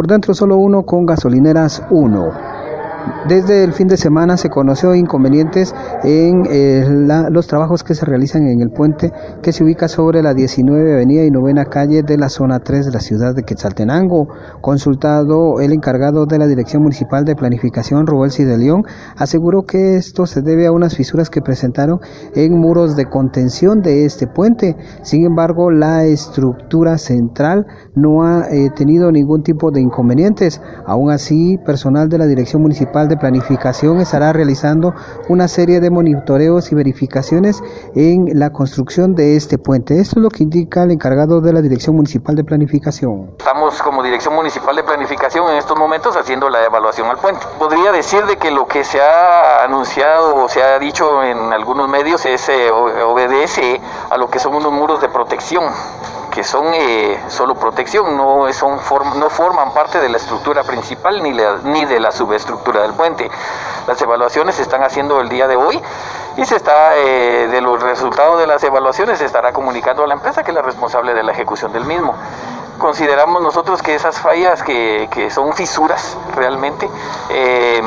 por dentro solo uno con gasolineras 1. Desde el fin de semana se conoció inconvenientes en eh, los trabajos que se realizan en el puente que se ubica sobre la 19 Avenida y Novena Calle de la zona 3 de la ciudad de Quetzaltenango. Consultado el encargado de la Dirección Municipal de Planificación, Rubelsi de León, aseguró que esto se debe a unas fisuras que presentaron en muros de contención de este puente. Sin embargo, la estructura central no ha eh, tenido ningún tipo de inconvenientes. Aún así, personal de la Dirección Municipal de Planificación estará realizando una serie de monitoreos y verificaciones en la construcción de este puente. Esto es lo que indica el encargado de la Dirección Municipal de Planificación. Estamos como Dirección Municipal de Planificación en estos momentos haciendo la evaluación al puente. Podría decir de que lo que se ha anunciado o se ha dicho en algunos medios es eh, obedece a lo que son unos muros de protección que son eh, solo protección, no, son no forman parte de la estructura principal ni, de la subestructura del puente. Las evaluaciones se están haciendo el día de hoy y se está, eh, de los resultados de las evaluaciones se estará comunicando a la empresa que es la responsable de la ejecución del mismo. Consideramos nosotros que esas fallas que, que son fisuras realmente eh,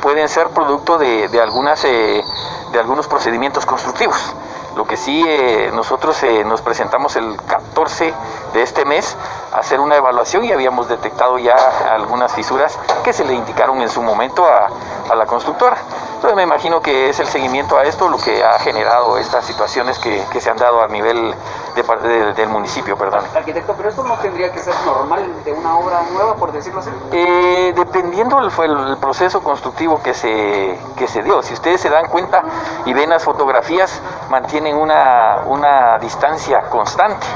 pueden ser producto de, de algunas, de algunos procedimientos constructivos. Lo que sí, eh, nosotros eh, nos presentamos el 14 de este mes a hacer una evaluación y habíamos detectado ya algunas fisuras que se le indicaron en su momento a, la constructora. Entonces me imagino que es el seguimiento a esto lo que ha generado estas situaciones que, se han dado a nivel de, del municipio. Perdón. Arquitecto, pero esto no tendría que ser normal de una obra nueva, por decirlo así. Eh, dependiendo fue el proceso constructivo que se, que se dio. Si ustedes se dan cuenta y ven las fotografías, mantienen una, una distancia constante.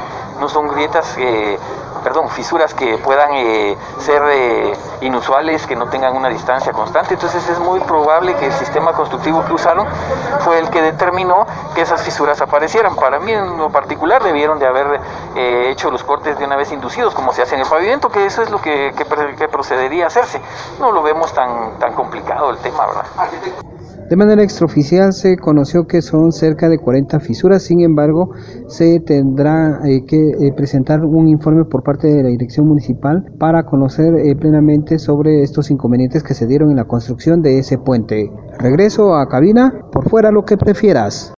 No son grietas eh, perdón, fisuras que puedan eh, ser eh, inusuales, que no tengan una distancia constante. Entonces es muy probable que el sistema constructivo que usaron fue el que determinó que esas fisuras aparecieran. Para mí en lo particular debieron de haber eh, hecho los cortes de una vez inducidos, como se hace en el pavimento, que eso es lo que, procedería a hacerse. No lo vemos tan, tan complicado el tema, ¿verdad? De manera extraoficial se conoció que son cerca de 40 fisuras, sin embargo se tendrá eh, que eh, presentar un informe por parte de la dirección municipal para conocer plenamente sobre estos inconvenientes que se dieron en la construcción de ese puente. Regreso a cabina, por fuera lo que prefieras.